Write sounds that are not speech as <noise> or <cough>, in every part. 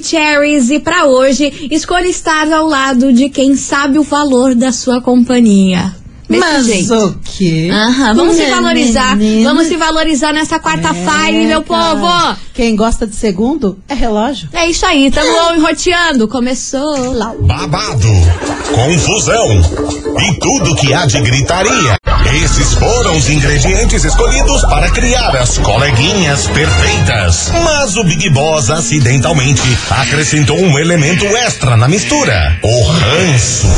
Maravicheries. E para hoje, escolha estar ao lado de quem sabe o valor da sua companhia. Desse Mas jeito. o quê? Aham, vamos se Né, valorizar. menina? Vamos se valorizar nessa quarta-feira, É, meu cara. povo. Quem gosta de segundo é relógio. É isso aí, tamo enroteando. Começou. babado, confusão e tudo que há de gritaria. Esses foram os ingredientes escolhidos para criar as coleguinhas perfeitas. Mas o Big Boss acidentalmente acrescentou um elemento extra na mistura: o ranço.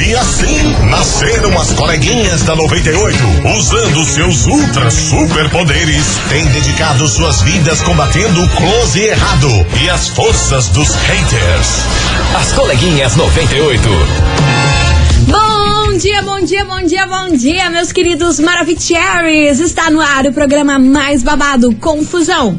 E assim nasceram as coleguinhas da 98, usando seus ultra superpoderes, têm dedicado suas vidas combatendo o close errado e as forças dos haters. As coleguinhas 98. Bom dia, bom dia, bom dia, bom dia, meus queridos Maravicheries. Está no ar o programa mais babado, Confusão.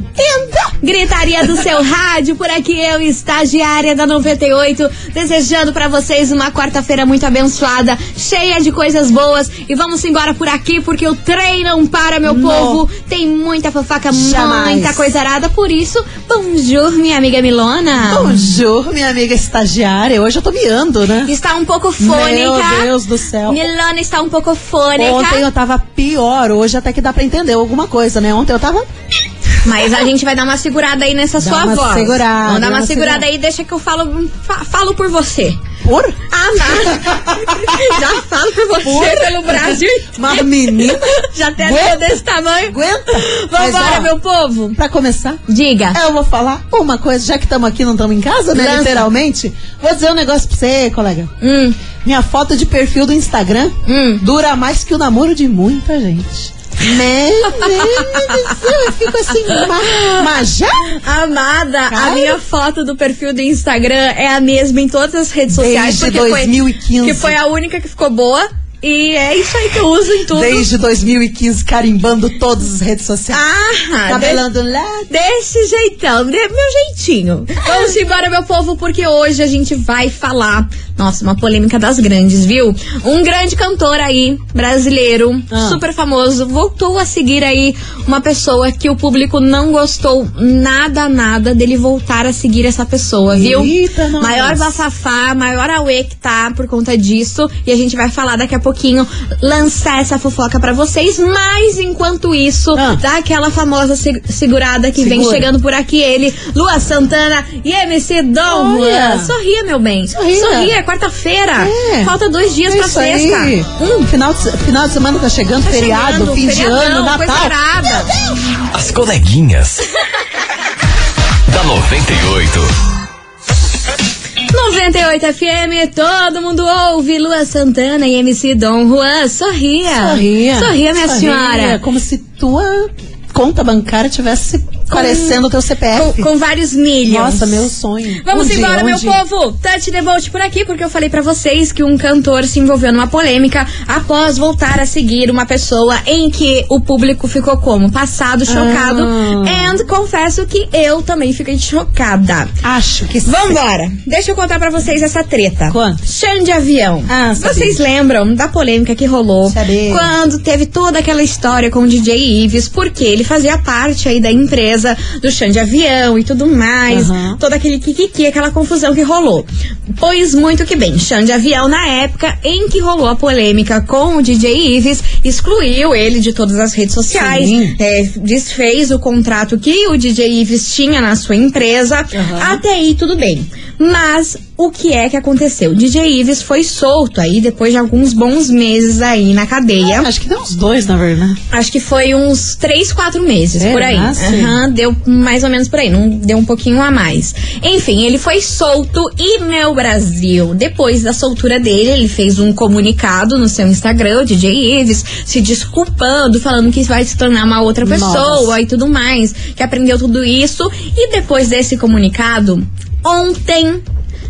Gritaria do seu <laughs> rádio, por aqui eu, estagiária da 98, desejando pra vocês uma quarta-feira muito abençoada, cheia de coisas boas. E vamos embora por aqui, porque o trem não para, meu Não. povo. Tem muita fofoca, Jamais. muita coisa arada. Por isso, bonjour, minha amiga Milona. Bonjour, minha amiga estagiária. Hoje eu tô miando, né? Está um pouco fônica. Meu Deus do céu. Milona está um pouco fônica. Ontem eu tava pior, hoje até que dá pra entender alguma coisa, né? Ontem eu tava. Mas a gente vai dar uma segurada aí nessa Dá sua uma voz. segurada, Vamos dar uma uma segurada segurada. aí, deixa que eu falo, fa- falo por você. Por? Ah, não. <laughs> Já falo por você Por? pelo Brasil. Mas menina, Já até Aguenta. ficou desse tamanho. aguenta. Vambora, ó, meu povo. Pra começar, Diga. eu vou falar uma coisa, já que estamos aqui, não estamos em casa, né? Lança. Literalmente. Vou dizer um negócio pra você, colega. Hum, Minha foto de perfil do Instagram hum. dura mais que o namoro de muita gente. Meu <laughs> Deus eu fico assim, ma- mas já? Amada, a Cara. minha foto do perfil do Instagram é a mesma em todas as redes sociais. Desde porque foi- 2015. que foi a única que ficou boa. E é isso aí que eu uso em tudo. Desde 2015, carimbando todas as redes sociais. Ah, Cabelando lá. Desse jeitão, de meu jeitinho. Vamos embora, meu povo, porque hoje a gente vai falar. Nossa, uma polêmica das grandes, viu? Um grande cantor aí, brasileiro, Ah. super famoso, voltou a seguir aí uma pessoa que o público não gostou nada, nada dele voltar a seguir essa pessoa, viu? Eita, nós. maior bafafá, maior auê que tá por conta disso. E a gente vai falar daqui a pouquinho, lançar essa fofoca pra vocês. Mas enquanto isso, Ah. dá aquela famosa se- segurada que vem Segura. chegando por aqui ele, Lua Santana e MC Dom. Sorria, meu bem. Sorria. é quarta-feira. É. Falta dois dias É pra sexta. aí. Hum, Final, de, final de semana tá chegando, tá feriado, chegando, fim de feriadão, ano, coisa Natal. As coleguinhas. da 98. 98 FM, todo mundo ouve Lua Santana e MC Dom Juan. Sorria. Sorria. Sorria, minha Sorria, senhora. Como se tua conta bancária tivesse parecendo o teu CPF. Com, com vários milhos. Nossa, meu sonho. Vamos dia, embora, um meu povo! Touch the Bolt por aqui, porque eu falei pra vocês que um cantor se envolveu numa polêmica após voltar a seguir uma pessoa em que o público ficou como? Passado, chocado. Ah. And confesso que eu também fiquei chocada. Acho que sim. Vambora! Deixa eu contar pra vocês essa treta. Chão de avião. Ah, vocês lembram da polêmica que rolou Sabia. quando teve toda aquela história com o DJ Ives, porque ele fazia parte aí da empresa do chão de avião e tudo mais, Aham. todo aquele kikiki, aquela confusão que rolou. Pois muito que bem, chão de avião na época em que rolou a polêmica com o DJ Ives, excluiu ele de todas as redes sociais, é, desfez o contrato que o DJ Ives tinha na sua empresa, Aham. até aí tudo bem. Mas o que é que aconteceu? DJ Ives foi solto aí depois de alguns bons meses aí na cadeia. Acho que deu uns dois, na verdade. Acho que foi uns três, quatro meses É, por aí. ah. Aham, deu mais ou menos por aí, não deu um pouquinho a mais. Enfim, ele foi solto e meu Brasil, depois da soltura dele, ele fez um comunicado no seu Instagram, o DJ Ives, se desculpando, falando que vai se tornar uma outra pessoa Nossa. e tudo mais, que aprendeu tudo isso. E depois desse comunicado, ontem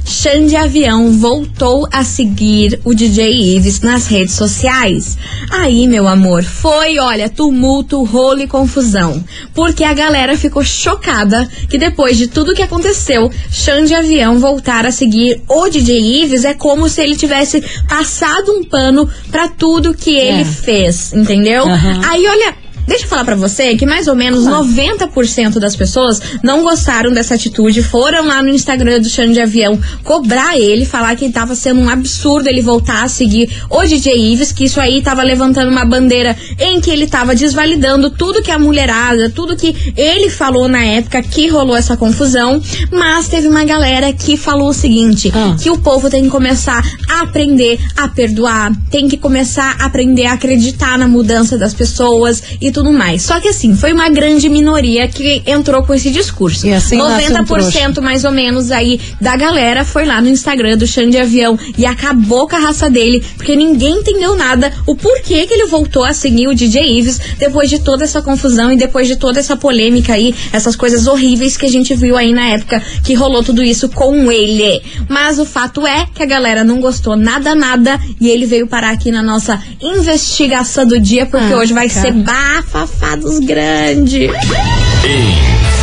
Xande Avião voltou a seguir o DJ Ives nas redes sociais. Aí, meu amor, foi, olha, tumulto, rolo e confusão. Porque a galera ficou chocada que depois de tudo que aconteceu, Xande Avião voltar a seguir o DJ Ives é como se ele tivesse passado um pano pra tudo que ele É. fez, entendeu? Aham. Aí, olha, deixa eu falar pra você que mais ou menos 90% das pessoas não gostaram dessa atitude, foram lá no Instagram do Xande de Avião cobrar ele, falar que tava sendo um absurdo ele voltar a seguir o DJ Ives, que isso aí tava levantando uma bandeira em que ele tava desvalidando tudo que a mulherada, tudo que ele falou na época que rolou essa confusão, mas teve uma galera que falou o seguinte, Ah. que o povo tem que começar a aprender a perdoar, tem que começar a aprender a acreditar na mudança das pessoas e tudo mais. Só que assim, foi uma grande minoria que entrou com esse discurso. E assim nasce um 90% mais ou menos aí da galera foi lá no Instagram do Xande Avião e acabou com a raça dele, porque ninguém entendeu nada o porquê que ele voltou a seguir o DJ Ives depois de toda essa confusão e depois de toda essa polêmica aí, essas coisas horríveis que a gente viu aí na época que rolou tudo isso com ele. Mas o fato é que a galera não gostou nada, nada e ele veio parar aqui na nossa investigação do dia, porque Ah, hoje vai cara. ser bafafá dos grandes.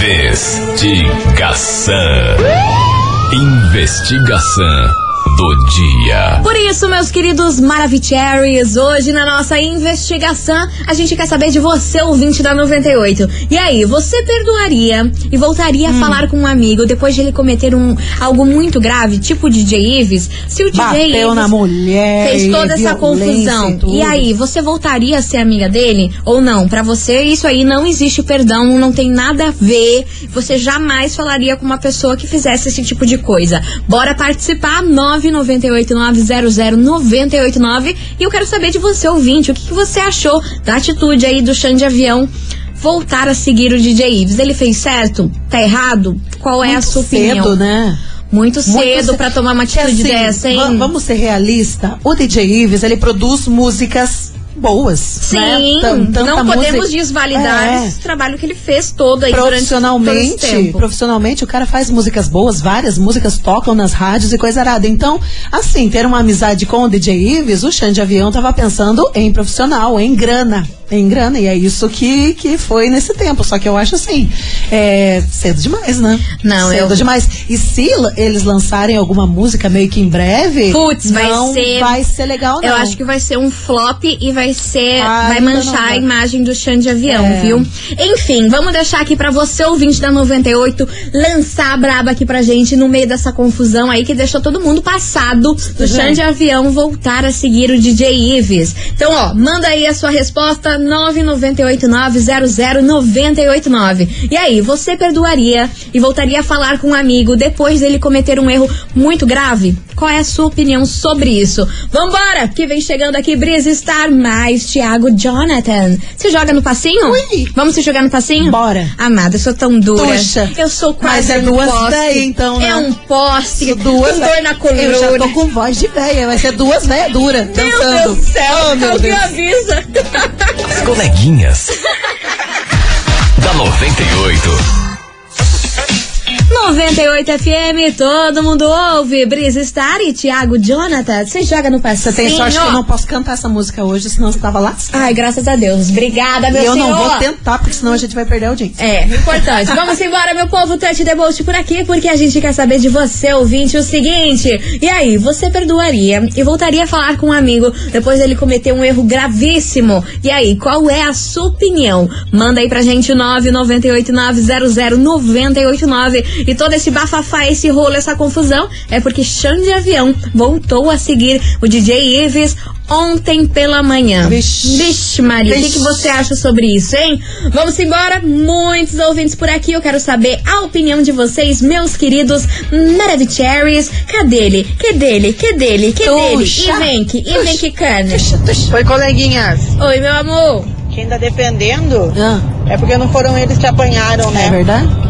Investigação. Investigação do dia. Por isso, meus queridos Maravicheries, hoje na nossa investigação, a gente quer saber de você, ouvinte da 98. E aí, você perdoaria e voltaria Hum. a falar com um amigo depois de ele cometer um, algo muito grave, tipo o DJ Ives? Se o DJ Bateu Ives na mulher. fez toda essa confusão. E. E aí, você voltaria a ser amiga dele ou não? Pra você, isso aí não existe perdão, não tem nada a ver. Você jamais falaria com uma pessoa que fizesse esse tipo de coisa. Bora participar, 998900989. E eu quero saber de você, ouvinte, o que, que você achou da atitude aí do Xande Avião voltar a seguir o DJ Ives? Ele fez certo? Tá errado? Qual é a Muito sua opinião? cedo, né? Muito Muito cedo cedo. pra tomar uma atitude assim, dessa, hein? va- Vamos ser realistas. O DJ Ives, ele produz músicas boas. Sim, né? Tan- tanta não podemos música- desvalidar É. esse trabalho que ele fez todo aí durante todo Profissionalmente, tempo. profissionalmente, o cara faz músicas boas, várias músicas tocam nas rádios e coisa arada. Então, assim, ter uma amizade com o DJ Ives, o Xande Avião tava pensando em profissional, em grana. Em grana, e é isso que, que foi nesse tempo. Só que eu acho assim, é cedo demais, né? Não, cedo eu- demais. E se eles lançarem alguma música meio que em breve, Putz, vai não ser- vai ser legal, não. Eu acho que vai ser um flop e vai ser. Ah, vai manchar a vai. imagem do Xande Avião, É. viu? Enfim, vamos deixar aqui pra você, ouvinte da 98, lançar a braba aqui pra gente no meio dessa confusão aí que deixou todo mundo passado do bem. Xande Avião voltar a seguir o DJ Ives. Então, ó, manda aí a sua resposta 998900989. E aí, você perdoaria e voltaria a falar com um amigo depois dele cometer um erro muito grave? Qual é a sua opinião sobre isso? Vambora, que vem chegando aqui Brisa Star mais Thiago Jonathan. Se joga no passinho? Ui. Vamos se jogar no passinho? Bora. Amada, eu sou tão dura. Puxa. Eu sou quase Mas é um duas poste. daí, então, né? É um poste. duas com dor na coluna. Eu já tô com voz de velha, vai ser duas velhas duras Meu dançando. Deus do céu, Oh, meu alguém Deus. avisa. As coleguinhas. <laughs> da 98. 98 FM, todo mundo ouve. Brisa Star e Thiago Jonathan. Você joga no passinho. Você tem sorte que eu não posso cantar essa música hoje, senão você tava lá. Ai, graças a Deus. Obrigada, meu E eu senhor. não vou tentar, porque senão a gente vai perder a audiência. É, importante. <laughs> Vamos embora, meu povo, touch the boat por aqui, porque a gente quer saber de você, ouvinte, o seguinte. E aí, você perdoaria e voltaria a falar com um amigo depois dele cometer um erro gravíssimo? E aí, qual é a sua opinião? Manda aí pra gente o 998900989. E todo esse bafafá, esse rolo, essa confusão é porque Xande Avião voltou a seguir o DJ Ives ontem pela manhã. Vixe. Vixe Maria, o que, que você acha sobre isso, hein? Vamos embora, muitos ouvintes por aqui. Eu quero saber a opinião de vocês, meus queridos Maravicheries. Cadê ele? Que dele? Que dele? Que dele? Tuxa. E e vem que cana. Oi, coleguinhas. Oi, meu amor. Quem tá defendendo Ah, é porque não foram eles que apanharam, é né? verdade?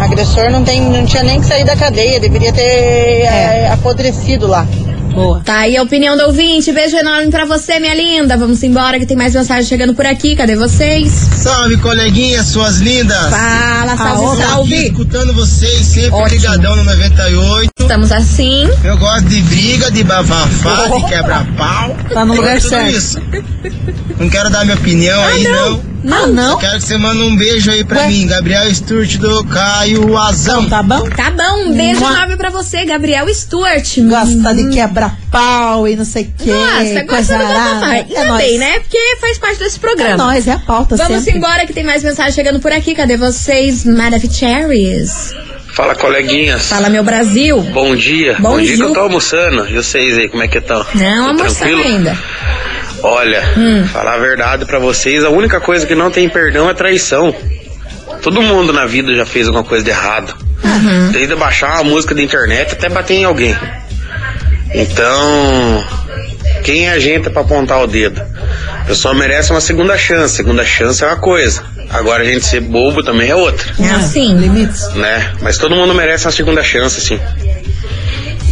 O agressor não, tem, não tinha nem que sair da cadeia, deveria ter É. é, apodrecido lá. Boa. Tá aí a opinião do ouvinte. Beijo enorme pra você, minha linda. Vamos embora que tem mais mensagem chegando por aqui. Cadê vocês? Salve, coleguinhas, suas lindas! Fala, salve, olá. Aqui salve. escutando vocês, sempre Ótimo. ligadão no 98. Estamos assim. Eu gosto de briga, de bafafá, de quebra-pau. Tá no lugar tudo certo. isso. Não quero dar minha opinião aí, não. Ah, não? Só quero que você mande um beijo aí pra Ué? mim, Gabriel Sturt do Caio Azão. Então tá bom? Tá bom, um beijo enorme pra você, Gabriel Stewart. Gosta de quebrar pau e não sei o quê. Nossa, coisa gosta do arada. papai. É bem, né? Porque faz parte desse É programa. nóis, é a pauta Vamos sempre. embora que tem mais mensagem chegando por aqui. Cadê vocês, Maravicheries? Fala, coleguinhas. Fala, meu Brasil. Bom dia. Bom dia que eu tô almoçando. E vocês aí, como é que estão? Não, almoçando ainda. Olha, Hum. falar a verdade pra vocês, a única coisa que não tem perdão é traição. Todo mundo na vida já fez alguma coisa de errado. Uhum. Desde baixar uma música da internet até bater em alguém. Então, quem é a gente pra apontar o dedo? A pessoa merece uma segunda chance. Segunda chance é uma coisa. Agora a gente ser bobo também é outra. É assim. Limites. né? Mas todo mundo merece uma segunda chance, sim.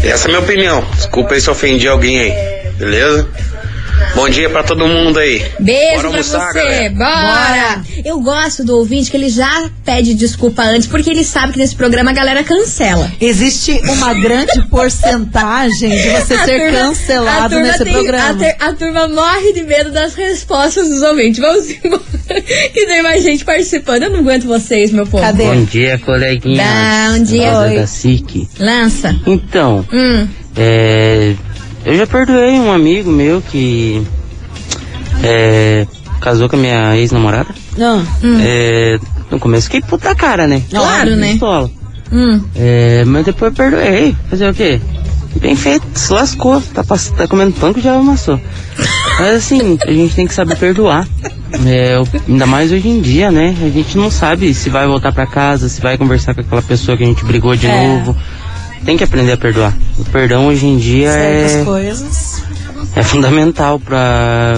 Essa é a minha opinião. Desculpa aí se eu ofendi alguém aí, beleza? Bom dia pra todo mundo aí. Beijo Bora pra almoçar, você. galera. Bora. Eu gosto do ouvinte que ele já pede desculpa antes, porque ele sabe que nesse programa a galera cancela. Existe uma grande porcentagem de você <laughs> A ser turma- cancelado nesse tem- programa. A, ter- a turma morre de medo das respostas dos ouvintes. Vamos embora. <laughs> que tem mais gente participando. Eu não aguento vocês, meu povo. Cadê? Bom dia, coleguinha. Bom dia. Da SIC. Lança. Então, Hum. é, eu já perdoei um amigo meu que é, casou com a minha ex-namorada. Não. É, no começo fiquei puta cara, né? Claro, né? Pistola. Hum. É, mas depois eu perdoei. Fazer o quê? Bem feito, se lascou. Tá, tá comendo pão que já amassou. Mas assim, a gente tem que saber perdoar. É, ainda mais hoje em dia, né? A gente não sabe se vai voltar pra casa, se vai conversar com aquela pessoa que a gente brigou de É. novo. Tem que aprender a perdoar. O perdão hoje em dia Certas é, coisas. é fundamental pra,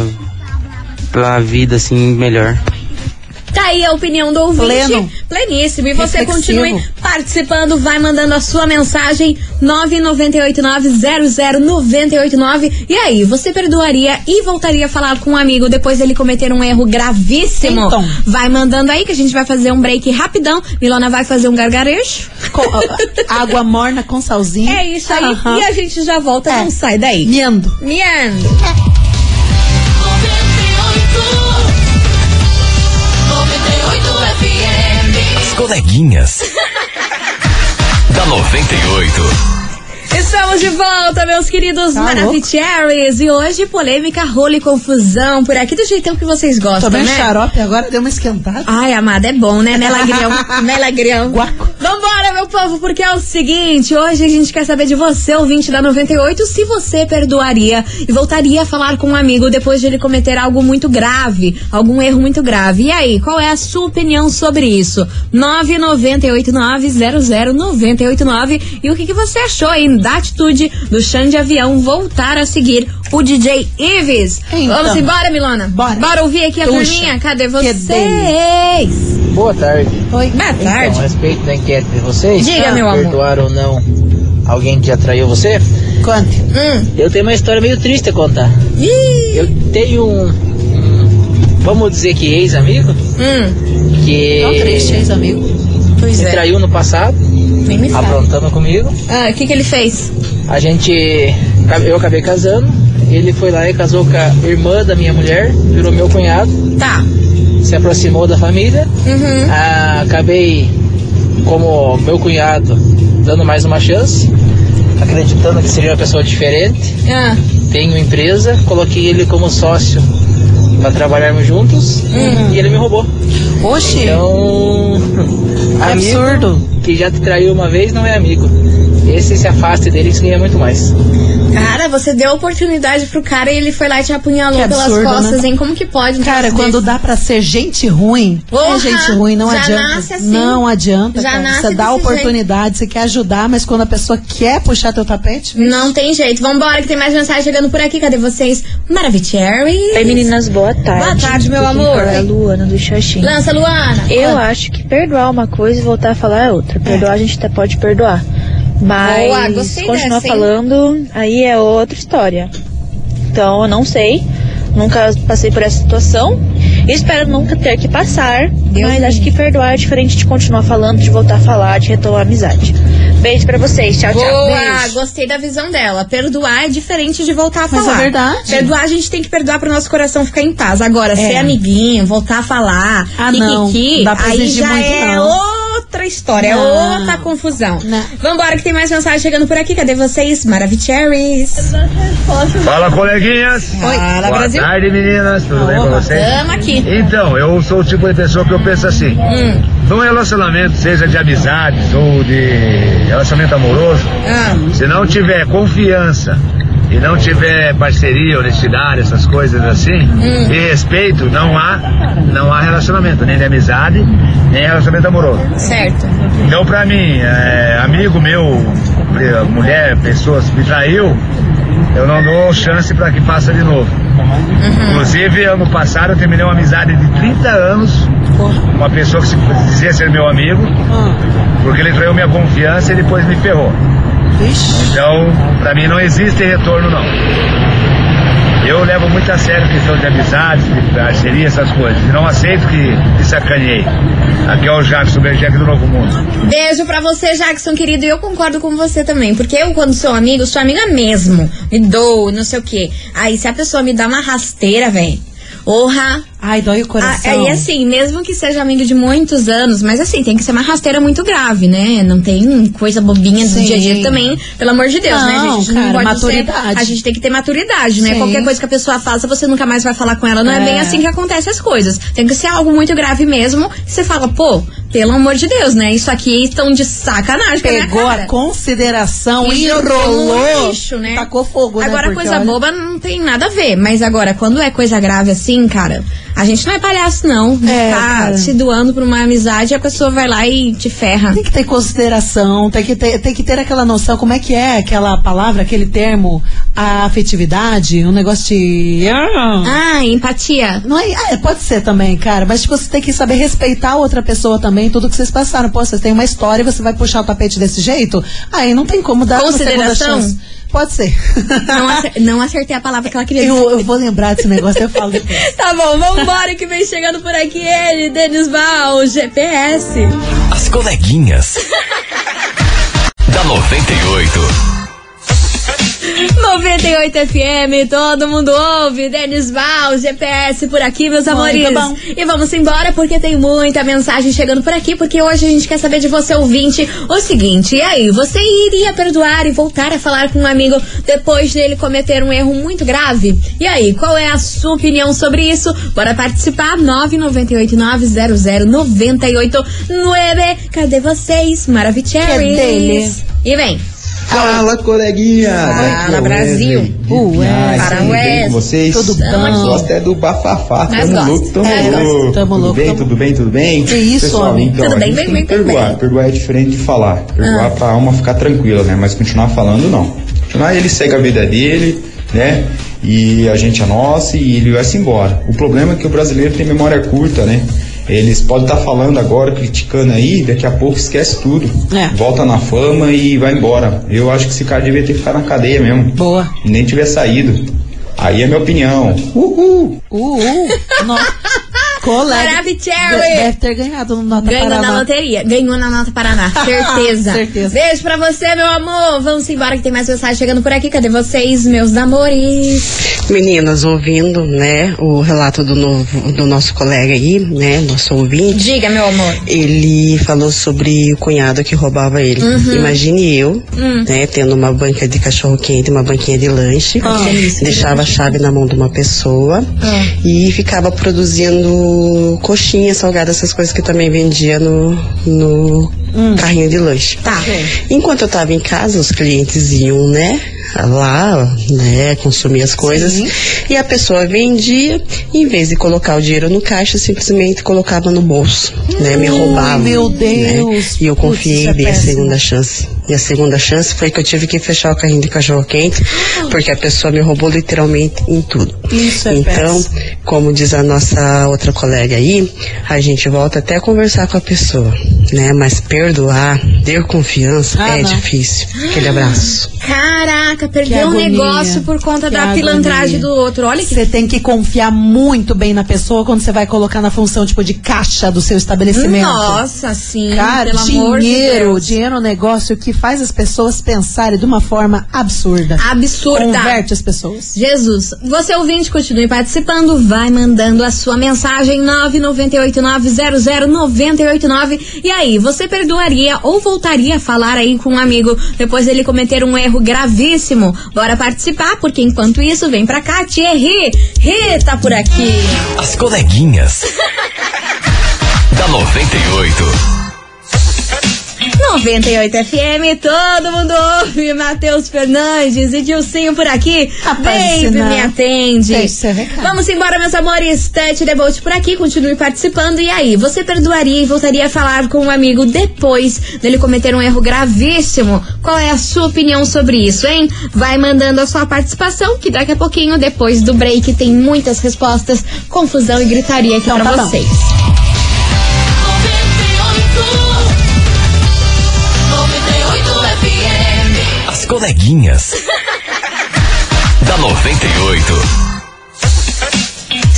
pra vida, assim, melhor. Tá aí a opinião do ouvinte. Pleno. Pleníssimo. E você Reflexivo. continue participando, vai mandando a sua mensagem 998900989. E aí, você perdoaria e voltaria a falar com um amigo depois dele cometer um erro gravíssimo? Então. Vai mandando aí que a gente vai fazer um break rapidão. Milona vai fazer um gargarejo. Com, <laughs> água morna com salzinho. É isso aí. E a gente já volta, É. não sai daí. Miando. Miando. As coleguinhas. <laughs> da 98. Estamos de volta, meus queridos Tá Maravicheries. E hoje, polêmica, rolo e confusão por aqui do jeitão que vocês gostam, Tomei um né? xarope agora, deu uma esquentada. Ai, amada, é bom, né? Melagrão, <laughs> melagrão. Guaco. Vambora, meu povo, porque é o seguinte, hoje a gente quer saber de você, ouvinte da 98, se você perdoaria e voltaria a falar com um amigo depois de ele cometer algo muito grave, algum erro muito grave. E aí, qual é a sua opinião sobre isso? 998900989 e o que, que você achou aí da atitude do Xande de Avião voltar a seguir o DJ Ives? Então. Vamos embora, Milona? Bora. Bora ouvir aqui a turminha? Cadê vocês? Boa tarde. Oi. Boa tarde. Então, a respeito da enquete de vocês, Diga, meu amor. perdoar ou não alguém que já traiu você, Conte. Hum. eu tenho uma história meio triste a contar. Ih, Eu tenho um, um- vamos dizer que ex-amigo, hum. que Tão triste, ex-amigo. Pois me é. traiu no passado, Nem me aprontando comigo. Ah, o que que ele fez? A gente, eu acabei casando, ele foi lá e casou com a irmã da minha mulher, virou meu cunhado, Tá. Se aproximou da família. Uhum. Ah, acabei, como meu cunhado, dando mais uma chance, acreditando que seria uma pessoa diferente. Ah, Tenho empresa, coloquei ele como sócio para trabalharmos juntos e ele me roubou. Oxi. Então, <laughs> absurdo. que já te traiu uma vez não é amigo. Esse se afaste dele que você ganha muito mais. cara, você deu oportunidade pro cara e ele foi lá e te apunhalou Que pelas absurdo, costas, né? hein? Como que pode? um Cara, quando desse? dá pra ser gente ruim, Porra, é gente ruim, não já adianta. nasce assim. Não adianta. Já cara. nasce Você dá oportunidade, você quer ajudar, mas quando a pessoa quer puxar teu tapete, vixe. Não tem jeito. Vambora, que tem mais mensagem chegando por aqui. Cadê vocês? Maravicherry. Oi meninas, boa tarde. Boa tarde, meu amor. É a Luana do Xaxim. Lança, Luana. Eu acho que perdoar uma coisa e voltar a falar é outra. Perdoar a gente até pode perdoar. Mas Boa, gostei continuar dessa, falando, aí é outra história. Então eu não sei. Nunca passei por essa situação. E espero nunca ter que passar. mas acho que perdoar é diferente de continuar falando, de voltar a falar, de retomar a amizade. Beijo pra vocês. Tchau, tchau. Boa, Beijo. gostei da visão dela. Perdoar é diferente de voltar a Mas falar. é verdade. Perdoar, a gente tem que perdoar pro nosso coração ficar em paz. Agora, ser amiguinho, voltar a falar, Ah, não. kikiki, Não dá pra aí já muito, é não. Outra história, é Não. outra confusão. Não. Vambora que tem mais mensagem chegando por aqui. Cadê vocês? Maravicheries. Fala, coleguinhas. Oi. Fala, Boa Brasil. tarde, meninas. Tudo bem com vocês? Tamo aqui. Então, eu sou o tipo de pessoa que eu penso assim. Hum. Num relacionamento, seja de amizades ou de relacionamento amoroso, Ah. se não tiver confiança e não tiver parceria, honestidade, essas coisas assim, Hum. e respeito, não há, não há relacionamento, nem de amizade, nem relacionamento amoroso. Certo. Então, pra mim, é, amigo meu, mulher, pessoas me traiu, eu não dou chance pra que faça de novo. Inclusive, ano passado eu terminei uma amizade de 30 anos com uma pessoa que se dizia ser meu amigo, porque ele traiu minha confiança e depois me ferrou. Então, pra mim não existe retorno não. Eu levo muito a sério a questão de amizades, de parceria, essas coisas. Não aceito que, que sacaneei. Aqui é o Jackson Berger do Novo Mundo. Beijo pra você, Jackson, querido. E eu concordo com você também. Porque eu, quando sou amigo, sou amiga mesmo. Me dou, não sei o quê. Aí, se a pessoa me dá uma rasteira, velho. Orra. Ai, dói o coração. Aí, assim, mesmo que seja amigo de muitos anos, mas assim, tem que ser uma rasteira muito grave, né? Não tem coisa bobinha do Sim. dia a dia também, pelo amor de Deus, né? A Não, gente cara, pode maturidade. Ser, a gente tem que ter maturidade, né? Sim. Qualquer coisa que a pessoa faça, você nunca mais vai falar com ela. Não é, É. bem assim que acontece as coisas. Tem que ser algo muito grave mesmo. Que você fala, pô, pelo amor de Deus, né? Isso aqui estão de sacanagem Pegou a consideração, E enrolou, lixo, né? tacou fogo, né? Agora, Porque, coisa olha, boba não tem nada a ver. Mas agora, quando é coisa grave assim, cara, a gente não é palhaço, não. É, tá cara. se doando pra uma amizade, a pessoa vai lá e te ferra. Tem que ter consideração, tem que ter, tem que ter aquela noção, como é que é aquela palavra, aquele termo, a afetividade, um negócio de... Ah, empatia. Não é, é, pode ser também, cara, mas tipo, você tem que saber respeitar a outra pessoa também, tudo que vocês passaram. Pô, vocês têm uma história e você vai puxar o tapete desse jeito? Aí não tem como dar uma segunda Consideração? chance. Pode ser. Não, acer- não acertei a palavra que ela queria dizer. eu, eu vou lembrar desse negócio, eu falo depois. <laughs> Tá bom, vambora que vem chegando por aqui ele, Denis Val, GPS. As coleguinhas. <laughs> da 98. 98 FM, todo mundo ouve. Denis Val, GPS por aqui, meus Muito amores. bom. E vamos embora porque tem muita mensagem chegando por aqui, porque hoje a gente quer saber de você, ouvinte, o seguinte: e aí, você iria perdoar e voltar a falar com um amigo depois dele cometer um erro muito grave? E aí, qual é a sua opinião sobre isso? Bora participar, 998900989. Cadê vocês, Maravicheries? Cadê? E vem. Fala, coleguinha! Fala, é Brasil. Com vocês? Tudo bom? Gosto é do bafafá. Tamo louco, tamo É, louco. Tamo tudo louco, bem, tamo- tudo bem, tudo bem? Que isso, Pessoal, homem? então, Tudo bem, bem, bem, perdoar. bem. Perdoar é diferente de falar. Perdoar Ah. pra alma ficar tranquila, né? Mas continuar falando, não. Continuar, ele segue a vida dele, né? E a gente a nossa e ele vai se embora. O problema é que o brasileiro tem memória curta, né? Eles podem estar falando agora, criticando aí, daqui a pouco esquece tudo. É. Volta na fama e vai embora. Eu acho que esse cara devia ter ficar na cadeia mesmo. Boa. E nem tiver saído. Aí é minha opinião. Uhul! Uh, uh, nossa. <laughs> Colega. Maravicherry. Deve ter ganhado no Nota Ganhou Paraná. na loteria. Ganhou na Nota Paraná. <laughs> Certeza. Certeza. Beijo pra você, meu amor. Vamos embora que tem mais mensagem chegando por aqui. Cadê vocês, meus amores? Meninas, ouvindo, né, o relato do novo, do nosso colega aí, né, nosso ouvinte. Diga, meu amor. Ele falou sobre o cunhado que roubava ele. Uhum. Imagine eu, Hum. né, tendo uma banca de cachorro quente, uma banquinha de lanche, delícia. deixava a chave na mão de uma pessoa Ah. e ficava produzindo coxinha salgada, essas coisas que também vendia no, no carrinho de lanche. Hum. Tá. Enquanto eu tava em casa, os clientes iam, né, lá, né, consumir as coisas. E a pessoa vendia, em vez de colocar o dinheiro no caixa, simplesmente colocava no bolso, né, me Ai, roubava. meu né? Deus. E eu Putz, confiei isso é dei a segunda chance. E a segunda chance foi que eu tive que fechar o carrinho de cachorro quente, porque a pessoa me roubou literalmente em tudo. Isso é Então, como diz a nossa outra colega aí, a gente volta até conversar com a pessoa, né? Mas perdoar, ter confiança Ah, é não. difícil. Aquele abraço. Caraca, perdeu um negócio por conta Que da pilantragem agonia. do outro. Olha que Você tem que confiar muito bem na pessoa quando você vai colocar na função tipo de caixa do seu estabelecimento. Nossa, sim. Cara, pelo amor de dinheiro, Deus. dinheiro é um negócio que faz as pessoas pensarem de uma forma absurda. Absurda. Converte as pessoas. Jesus, você ouvinte, continue participando, vai mandando a sua mensagem 998900989. E aí, você perdoaria ou voltaria a falar aí com um amigo depois dele cometer um erro gravíssimo? Bora participar, porque enquanto isso, vem pra cá, Thierry. Rê tá por aqui. As coleguinhas. <laughs> da 98. 98 FM, todo mundo ouve. Matheus Fernandes e Dilcinho por aqui. Rapaz, Baby, não. me atende. Vamos embora, meus amores. Tete Debote por aqui, continue participando. E aí, você perdoaria e voltaria a falar com um amigo depois dele cometer um erro gravíssimo? Qual é a sua opinião sobre isso, hein? Vai mandando a sua participação, que daqui a pouquinho, depois do break, tem muitas respostas, confusão e gritaria aqui Então pra tá bom. vocês. As coleguinhas. <laughs> da 98.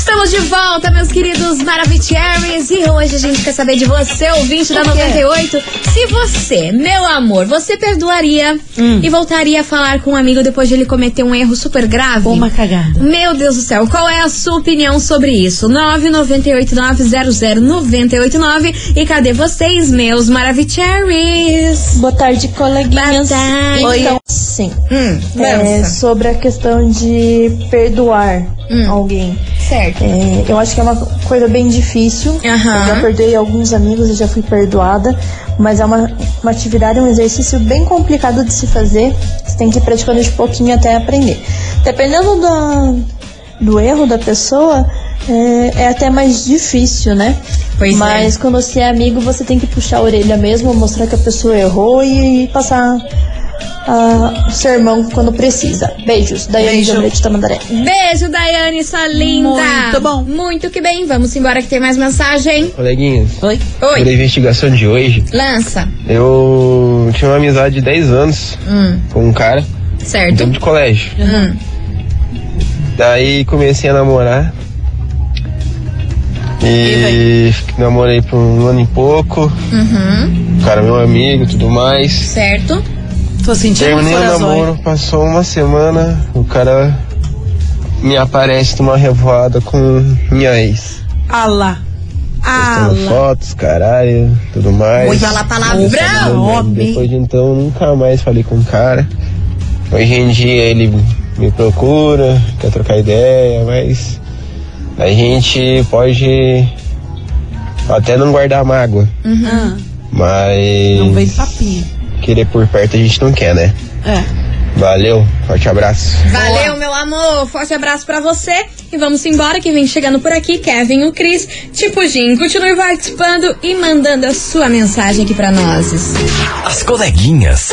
Estamos de volta, meus queridos Maravicheries. E hoje a gente quer saber de você, ouvinte da O quê? 98. Se você, meu amor, você perdoaria Hum. e voltaria a falar com um amigo depois de ele cometer um erro super grave? Uma cagada. Meu Deus do céu, qual é a sua opinião sobre isso? 998900989 e cadê vocês, meus Maravicheries? Boa tarde, coleguinhas. Boa tarde. Então, sim. Hum, É, sobre a questão de perdoar Hum. alguém. Certo. É, eu acho que é uma coisa bem difícil. Aham. Eu já perdoei alguns amigos e já fui perdoada. Mas é uma, uma atividade, um exercício bem complicado de se fazer. Você tem que ir praticando de pouquinho até aprender. Dependendo da, do erro da pessoa, é, é até mais difícil, né? Pois é. Mas quando você é amigo, você tem que puxar a orelha mesmo, mostrar que a pessoa errou e, passar o sermão quando precisa. Beijos. Daiane Beijo. De Tamandaré. Beijo, Daiane, sua linda. Muito bom. Muito que bem. Vamos embora que tem mais mensagem. Coleguinhas, Oi? Oi, investigação de hoje, lança. eu tinha uma amizade de 10 anos Hum, com um cara certo. tempo de colégio. Hum, Daí comecei a namorar. E namorei por um ano e pouco. uhum, O cara é meu amigo e tudo mais. certo. Tô sentindo Terminei o namoro, passou uma semana, o cara me aparece numa revoada com minha ex. Ah lá. Ah lá. fotos, caralho, tudo mais. Oi, fala palavrão. Homem. Depois de então, nunca mais falei com o cara. Hoje em dia ele me procura, quer trocar ideia, mas a gente pode até não guardar mágoa, Ah, mas não vem papinho. Querer por perto a gente não quer, né? É. Valeu, forte abraço. Valeu, meu amor. Forte abraço pra você. E vamos embora que vem chegando por aqui Kevin, o Cris, tipo Jim. Continue participando e mandando a sua mensagem aqui pra nós. As coleguinhas.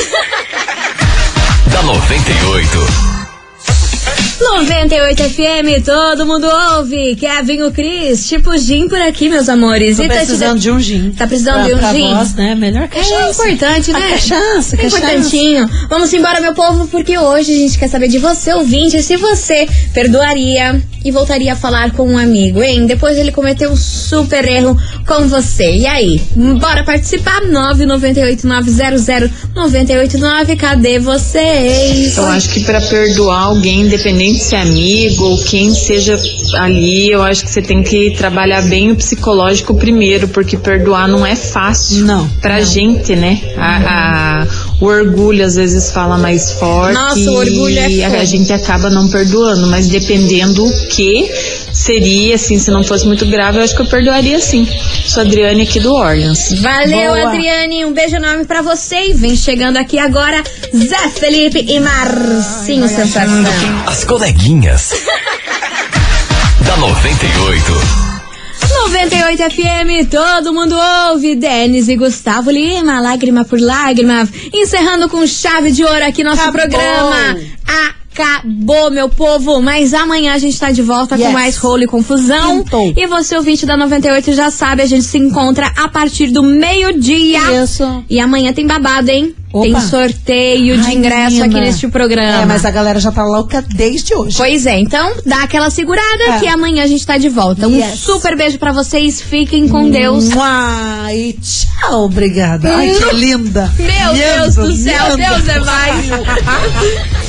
<laughs> da 98. 98 FM, todo mundo ouve. Kevin, o Cris, tipo Jim por aqui, meus amores. Tô E tá precisando de- de um gin. Tá precisando pra, de um pra gin? Voz, né? Melhor que a É chance. importante, né? A cachaça, É cachaça. importantinho. Vamos embora, meu povo, porque hoje a gente quer saber de você, ouvinte, se você perdoaria e voltaria a falar com um amigo, hein? Depois ele cometeu um super erro com você. E aí? Bora participar? 998-900-989. Cadê vocês? Eu acho que para perdoar alguém, independente se é amigo ou quem seja ali, eu acho que você tem que trabalhar bem o psicológico primeiro, porque perdoar não é fácil. Não. Pra gente, né? A, a- o orgulho às vezes fala mais forte. Nossa, o orgulho é e a, a gente acaba não perdoando, mas dependendo o que seria, assim, se não fosse muito grave, eu acho que eu perdoaria sim. Sou Adriane aqui do Orleans. Valeu, Boa. Adriane. Um beijo enorme pra você. E vem chegando aqui agora Zé Felipe e Marcinho Sensação. As coleguinhas. <laughs> da 98. 98 FM, todo mundo ouve. Denis e Gustavo Lima, lágrima por lágrima. Encerrando com chave de ouro aqui nosso Acabou. programa. Acabou, meu povo. Mas amanhã a gente tá de volta com Yes. mais rolo e confusão. Quintou. E você, ouvinte da 98, já sabe, a gente se encontra a partir do meio-dia. Isso. E amanhã tem babado, hein? Opa. Tem sorteio de Ai, ingresso menina. aqui neste programa. É, mas a galera já tá louca desde hoje. Pois é, então dá aquela segurada É. que amanhã a gente tá de volta. Um Yes. super beijo pra vocês, fiquem com Deus. E tchau, obrigada. Ai, que linda. Meu Deus do céu, Deus é mais. <laughs>